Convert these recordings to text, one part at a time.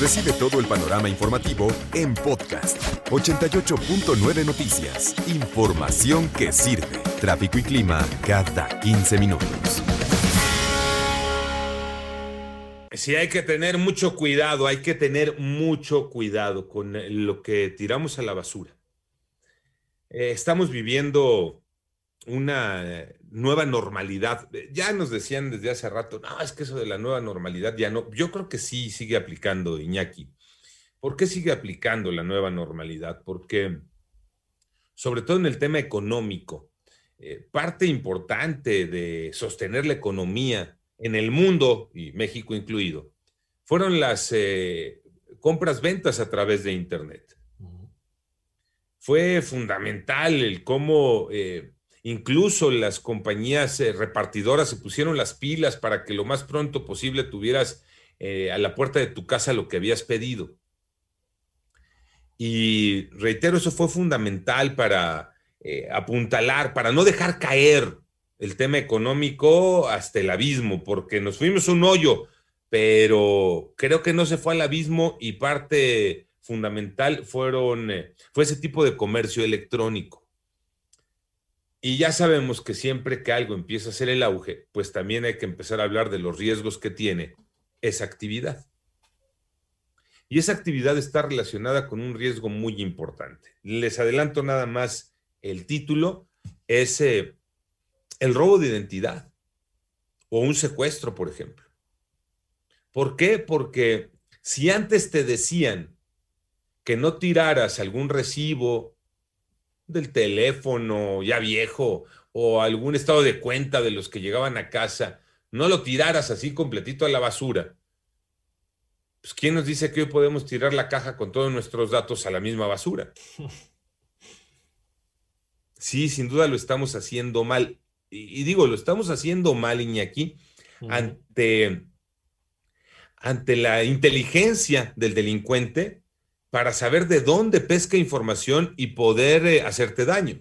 Recibe todo el panorama informativo en podcast 88.9 Noticias. Información que sirve. Tráfico y clima cada 15 minutos. Sí, hay que tener mucho cuidado, hay que tener mucho cuidado con lo que tiramos a la basura. Eh, estamos viviendo una nueva normalidad. Ya nos decían desde hace rato, no, es que eso de la nueva normalidad ya no. Yo creo que sí sigue aplicando, Iñaki. ¿Por qué sigue aplicando la nueva normalidad? Porque, sobre todo en el tema económico, eh, parte importante de sostener la economía en el mundo, y México incluido, fueron las eh, compras-ventas a través de Internet. Fue fundamental el cómo eh, incluso las compañías eh, repartidoras se pusieron las pilas para que lo más pronto posible tuvieras a la puerta de tu casa lo que habías pedido. Y reitero, eso fue fundamental para apuntalar, para no dejar caer el tema económico hasta el abismo, porque nos fuimos un hoyo, pero creo que no se fue al abismo y parte fundamental fueron, eh, fue ese tipo de comercio electrónico. Y ya sabemos que siempre que algo empieza a ser el auge, pues también hay que empezar a hablar de los riesgos que tiene esa actividad. Y esa actividad está relacionada con un riesgo muy importante. Les adelanto nada más el título, es eh, el robo de identidad o un secuestro, por ejemplo. ¿Por qué? Porque si antes te decían que no tiraras algún recibo del teléfono ya viejo o algún estado de cuenta de los que llegaban a casa, no lo tiraras así completito a la basura. Pues ¿quién nos dice que hoy podemos tirar la caja con todos nuestros datos a la misma basura? Sí, sin duda lo estamos haciendo mal y, digo, lo estamos haciendo mal, Iñaki, ante, ante la inteligencia del delincuente para saber de dónde pesca información y poder eh, hacerte daño.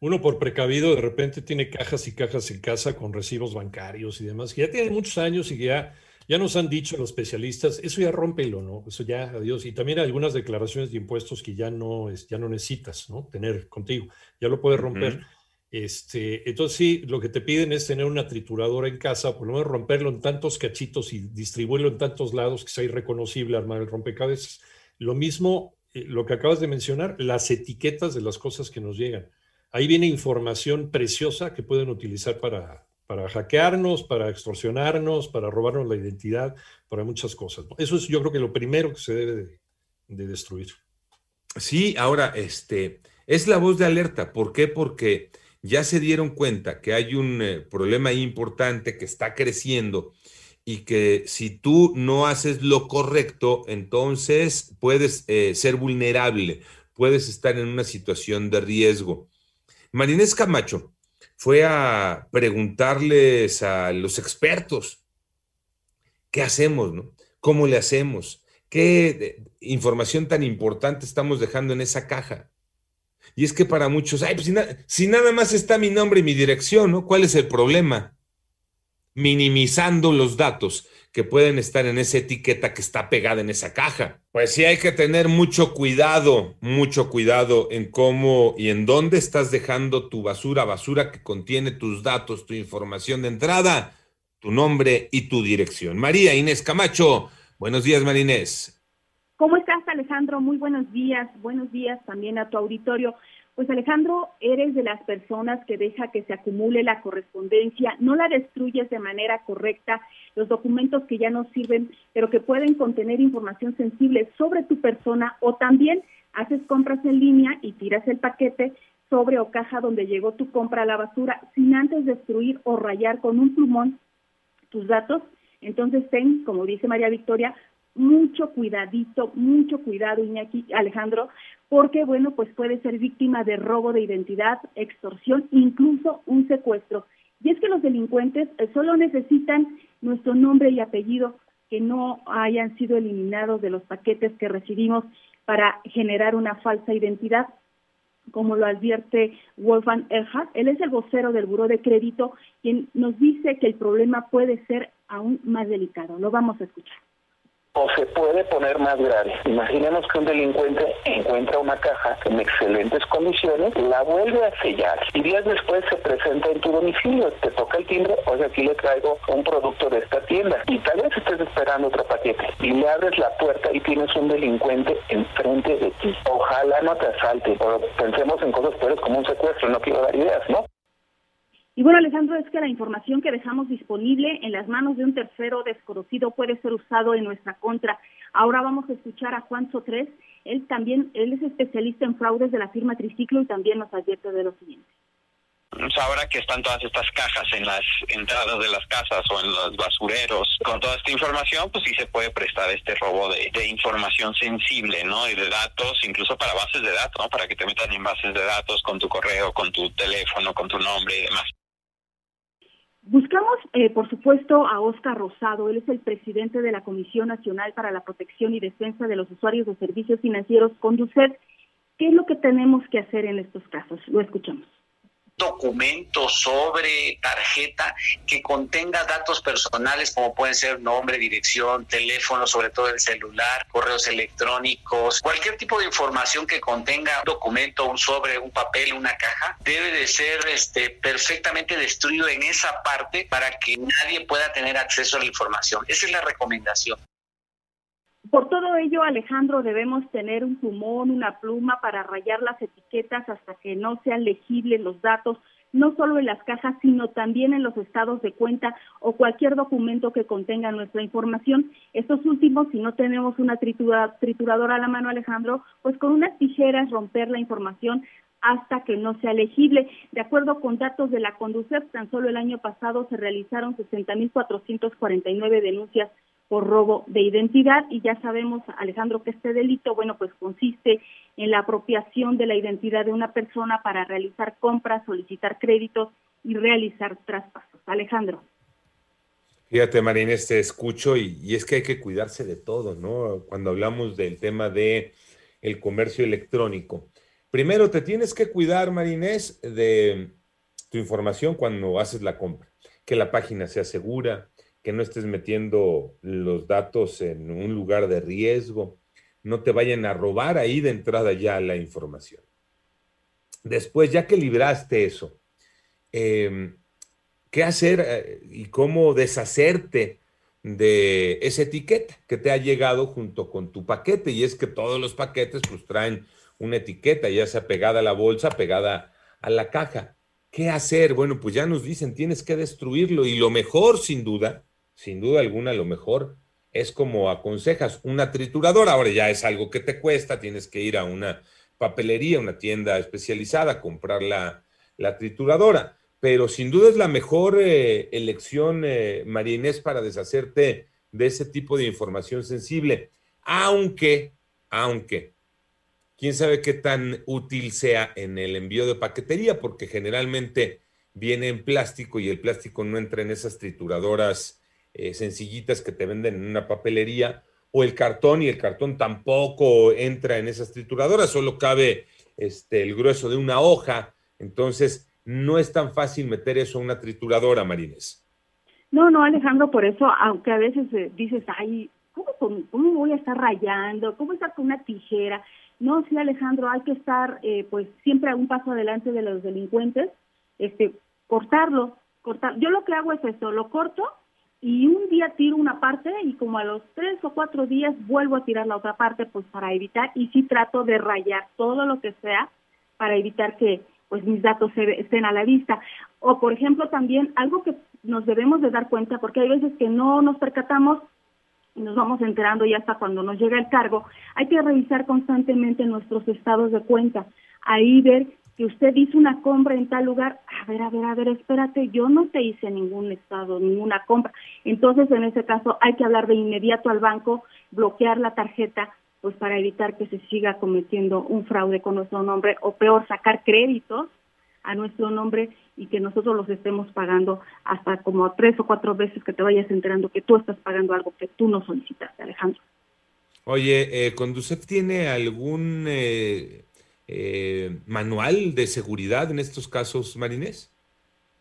Uno por precavido de repente tiene cajas y cajas en casa con recibos bancarios y demás, que ya tiene muchos años y ya, ya nos han dicho los especialistas, eso ya rómpelo, ¿no? Eso ya, adiós. Y también algunas declaraciones de impuestos que ya no, ya no necesitas, ¿no? Tener contigo, ya lo puedes romper. Este, entonces sí, lo que te piden es tener una trituradora en casa, por lo menos romperlo en tantos cachitos y distribuirlo en tantos lados que sea irreconocible, armar el rompecabezas. Lo mismo, eh, lo que acabas de mencionar, las etiquetas de las cosas que nos llegan. Ahí viene información preciosa que pueden utilizar para, para hackearnos, para extorsionarnos, para robarnos la identidad, para muchas cosas. Eso es yo creo que lo primero que se debe de, de destruir. Sí, ahora, este, es la voz de alerta. ¿Por qué? Porque ya se dieron cuenta que hay un eh, problema importante que está creciendo y que si tú no haces lo correcto, entonces puedes eh, ser vulnerable, puedes estar en una situación de riesgo. Marinés Camacho fue a preguntarles a los expertos, ¿qué hacemos? No? ¿Cómo le hacemos? ¿Qué eh, información tan importante estamos dejando en esa caja? Y es que para muchos, ay, pues si, nada más está mi nombre y mi dirección, ¿no? ¿Cuál es el problema? Minimizando los datos que pueden estar en esa etiqueta que está pegada en esa caja. Pues sí hay que tener mucho cuidado, mucho cuidado en cómo y en dónde estás dejando tu basura, basura que contiene tus datos, tu información de entrada, tu nombre y tu dirección. María Inés Camacho, buenos días, Marinés. ¿Cómo estás, Alejandro? Muy buenos días. Buenos días también a tu auditorio. Pues Alejandro, eres de las personas que deja que se acumule la correspondencia, no la destruyes de manera correcta, los documentos que ya no sirven, pero que pueden contener información sensible sobre tu persona o también haces compras en línea y tiras el paquete sobre o caja donde llegó tu compra a la basura sin antes destruir o rayar con un plumón tus datos Entonces ten, como dice María Victoria, mucho cuidadito, mucho cuidado, Iñaki, Alejandro, porque, bueno, pues puede ser víctima de robo de identidad, extorsión, incluso un secuestro. Y es que los delincuentes eh, solo necesitan nuestro nombre y apellido que no hayan sido eliminados de los paquetes que recibimos para generar una falsa identidad, como lo advierte Wolfgang Erhard. Él es el vocero del Buró de Crédito, quien nos dice que el problema puede ser aún más delicado. Lo vamos a escuchar o se puede poner más grave. Imaginemos que un delincuente encuentra una caja en excelentes condiciones, la vuelve a sellar y días después se presenta en tu domicilio, te toca el timbre, o sea, aquí le traigo un producto de esta tienda y tal vez estés esperando otro paquete y le abres la puerta y tienes un delincuente enfrente de ti. Ojalá no te asalte, o pensemos en cosas peores como un secuestro, no quiero dar ideas, ¿no? Y bueno, Alejandro, es que la información que dejamos disponible en las manos de un tercero desconocido puede ser usado en nuestra contra. Ahora vamos a escuchar a Juan Sotres. Él también, él es especialista en fraudes de la firma Triciclo y también nos advierte de lo siguiente. Pues ahora que están todas estas cajas en las entradas de las casas o en los basureros, con toda esta información, pues sí se puede prestar este robo de, de, información sensible, ¿no? Y de datos, incluso para bases de datos, ¿no? Para que te metan en bases de datos con tu correo, con tu teléfono, con tu nombre y demás. Buscamos, eh, por supuesto, a Oscar Rosado. Él es el presidente de la Comisión Nacional para la Protección y Defensa de los Usuarios de Servicios Financieros, Conducet. ¿Qué es lo que tenemos que hacer en estos casos? Lo escuchamos documento sobre tarjeta que contenga datos personales como pueden ser nombre, dirección, teléfono, sobre todo el celular, correos electrónicos, cualquier tipo de información que contenga documento, un sobre, un papel, una caja, debe de ser este perfectamente destruido en esa parte para que nadie pueda tener acceso a la información. Esa es la recomendación. Por todo ello, Alejandro, debemos tener un plumón, una pluma para rayar las etiquetas hasta que no sean legibles los datos, no solo en las cajas, sino también en los estados de cuenta o cualquier documento que contenga nuestra información. Estos últimos, si no tenemos una trituradora a la mano, Alejandro, pues con unas tijeras romper la información hasta que no sea legible. De acuerdo con datos de la Conducef, tan solo el año pasado se realizaron 60.449 denuncias por robo de identidad y ya sabemos, Alejandro, que este delito, bueno, pues consiste en la apropiación de la identidad de una persona para realizar compras, solicitar créditos y realizar traspasos. Alejandro. Fíjate, Marínez, te escucho y, y, es que hay que cuidarse de todo, ¿no? Cuando hablamos del tema de el comercio electrónico. Primero, te tienes que cuidar, Marinés, de tu información cuando haces la compra, que la página sea segura, que no estés metiendo los datos en un lugar de riesgo, no te vayan a robar ahí de entrada ya la información. Después, ya que libraste eso, em, ¿qué hacer eh, y cómo deshacerte de esa etiqueta que te ha llegado junto con tu paquete? Y es que todos los paquetes pues traen una etiqueta, ya sea pegada a la bolsa, pegada a la caja. ¿Qué hacer? Bueno, pues ya nos dicen, tienes que destruirlo y lo mejor, sin duda, sin duda alguna lo mejor es como aconsejas una trituradora. Ahora ya es algo que te cuesta, tienes que ir a una papelería, una tienda especializada, comprar la, la trituradora. Pero sin duda es la mejor eh, elección, eh, María Inés, para deshacerte de ese tipo de información sensible. Aunque, aunque, quién sabe qué tan útil sea en el envío de paquetería, porque generalmente viene en plástico y el plástico no entra en esas trituradoras eh, sencillitas que te venden en una papelería, o el cartón, y el cartón tampoco entra en esas trituradoras, solo cabe este, el grueso de una hoja, entonces no es tan fácil meter eso a una trituradora, Marines. No, no, Alejandro, por eso, aunque a veces eh, dices, ay, ¿cómo, ¿cómo, voy a estar rayando? ¿Cómo estar con una tijera? No, sí, Alejandro, hay que estar eh, pues siempre a un paso adelante de los delincuentes, este, cortarlo, cortar. Yo lo que hago es esto, lo corto y un día tiro una parte y como a los tres o cuatro días vuelvo a tirar la otra parte pues para evitar y sí trato de rayar todo lo que sea para evitar que pues mis datos estén a la vista. O por ejemplo también algo que nos debemos de dar cuenta porque hay veces que no nos percatamos y nos vamos enterando ya hasta cuando nos llega el cargo hay que revisar constantemente nuestros estados de cuenta. Ahí ver que usted hizo una compra en tal lugar, a ver, a ver, a ver, espérate, yo no te hice ningún estado, ninguna compra. Entonces, en ese caso, hay que hablar de inmediato al banco, bloquear la tarjeta, pues para evitar que se siga cometiendo un fraude con nuestro nombre o peor, sacar créditos a nuestro nombre y que nosotros los estemos pagando hasta como tres o cuatro veces que te vayas enterando que tú estás pagando algo que tú no solicitaste, Alejandro. Oye, eh, ¿Conducef tiene algún eh, eh, manual de seguridad en estos casos, Marinés?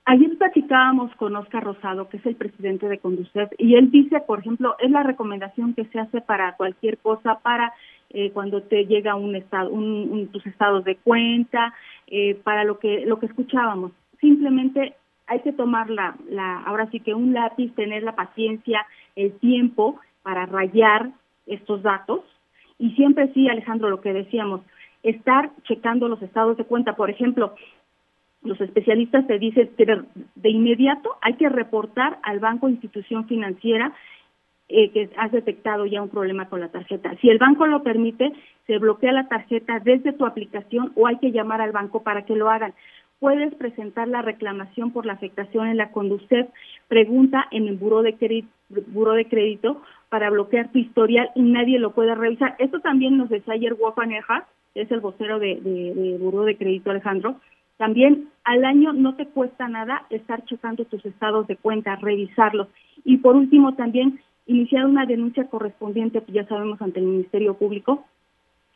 Ayer platicábamos con Oscar Rosado, que es el presidente de Conducef, y él dice, por ejemplo, es la recomendación que se hace para cualquier cosa, para eh, cuando te llega un estado, un, tus estados de cuenta, eh, para lo que lo que escuchábamos. Simplemente hay que tomar la, la, ahora sí que un lápiz, tener la paciencia, el tiempo para rayar estos datos. Y siempre sí, Alejandro, lo que decíamos, estar checando los estados de cuenta. Por ejemplo, los especialistas te dicen que de inmediato hay que reportar al banco institución financiera eh, que has detectado ya un problema con la tarjeta. Si el banco lo permite, se bloquea la tarjeta desde tu aplicación o hay que llamar al banco para que lo hagan. Puedes presentar la reclamación por la afectación en la Conducef, pregunta en el buró de, crédito, de crédito para bloquear tu historial y nadie lo puede revisar. Esto también nos decía ayer Wafaneja, es el vocero de, de, de Buró de Crédito Alejandro, también al año no te cuesta nada estar checando tus estados de cuenta, revisarlos. Y por último también iniciar una denuncia correspondiente, pues ya sabemos, ante el Ministerio Público.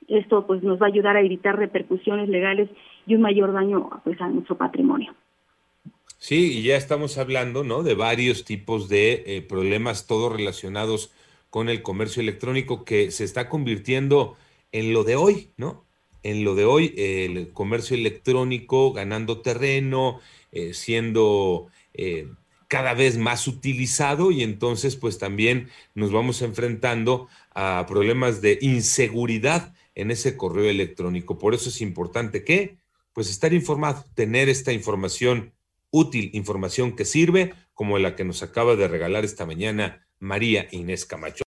Esto pues nos va a ayudar a evitar repercusiones legales y un mayor daño pues a nuestro patrimonio. Sí, y ya estamos hablando, ¿no? De varios tipos de eh, problemas, todos relacionados con el comercio electrónico que se está convirtiendo en lo de hoy, ¿no? En lo de hoy, el comercio electrónico ganando terreno, eh, siendo eh, cada vez más utilizado y entonces pues también nos vamos enfrentando a problemas de inseguridad en ese correo electrónico. Por eso es importante que pues estar informado, tener esta información útil, información que sirve, como la que nos acaba de regalar esta mañana María Inés Camacho.